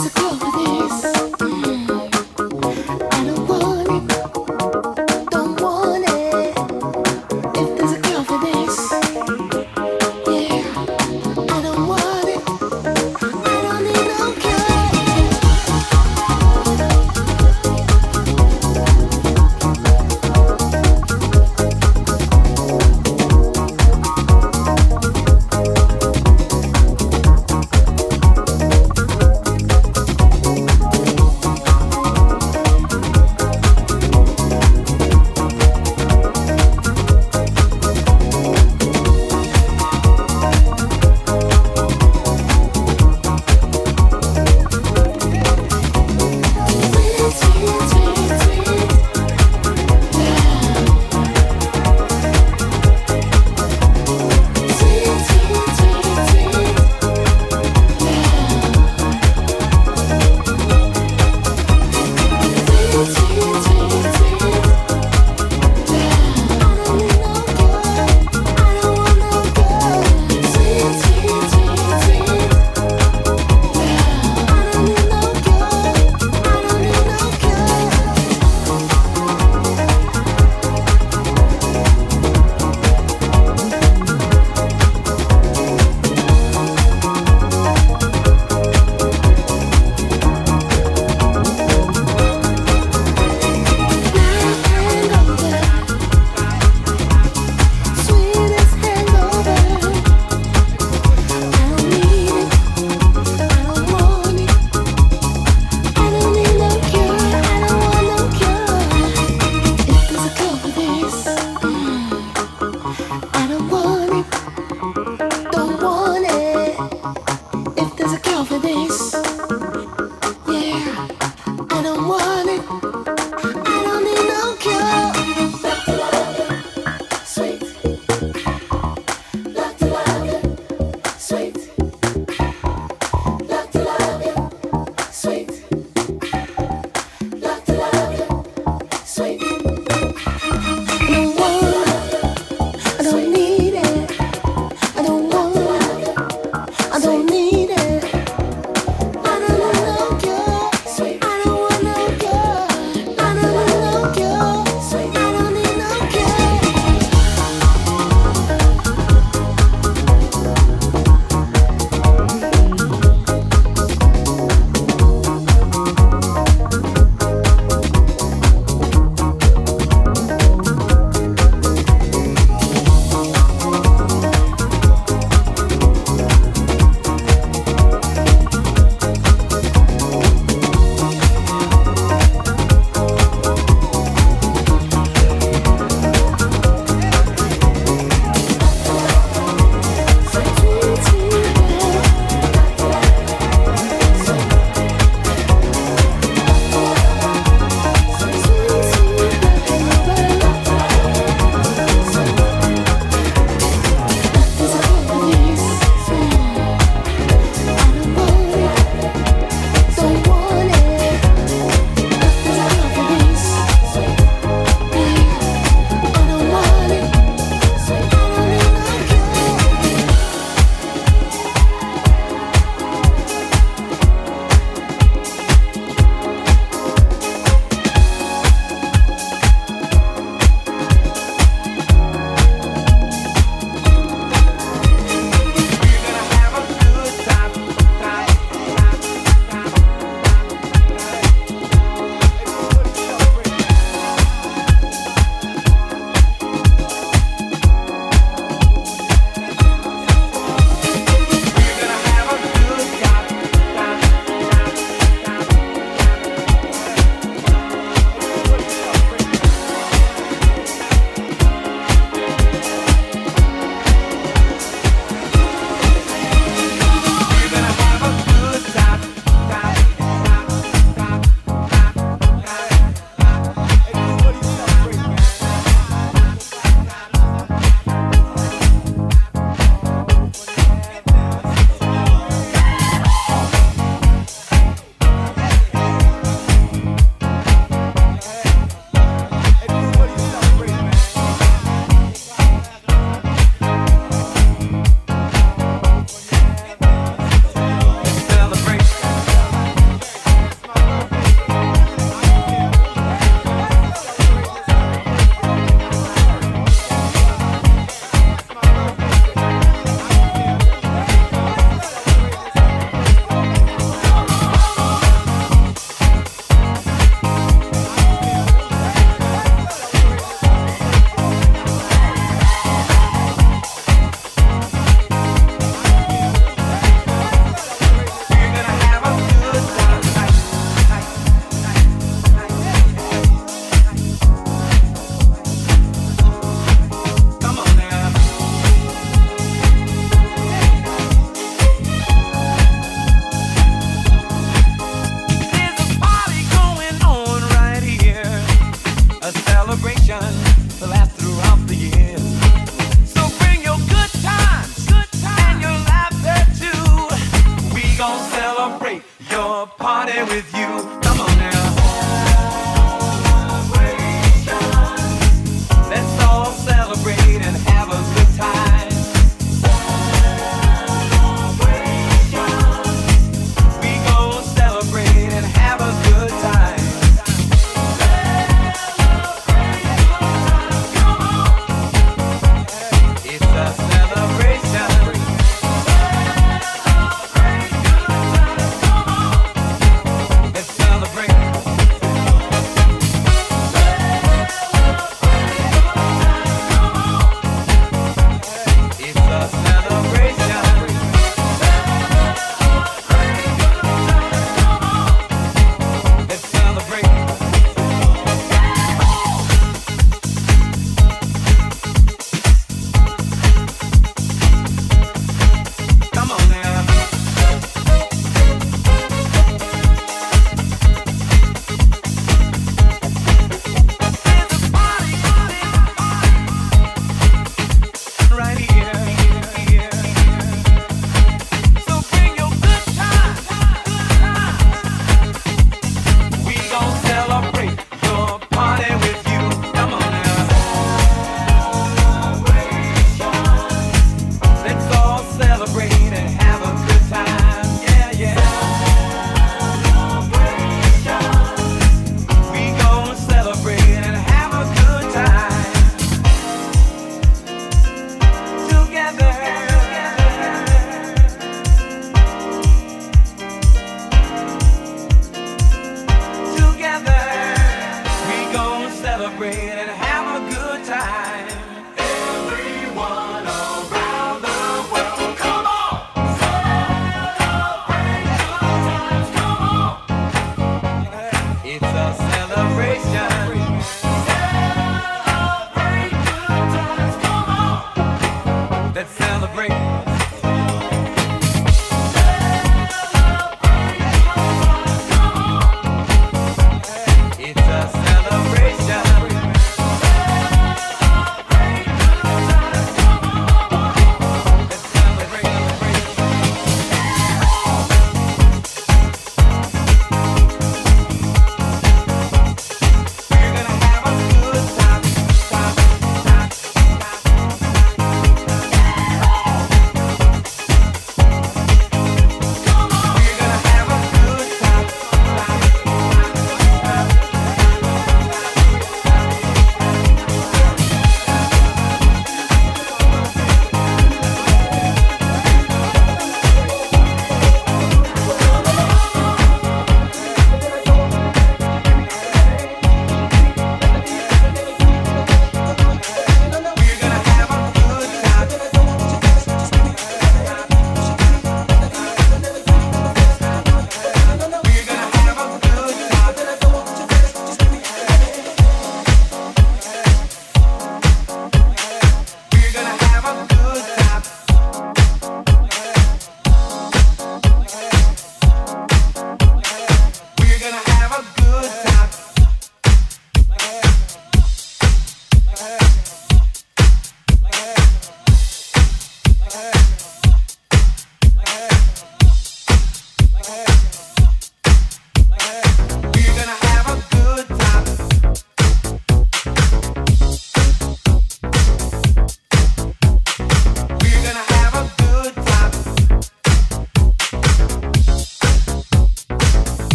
It's a cool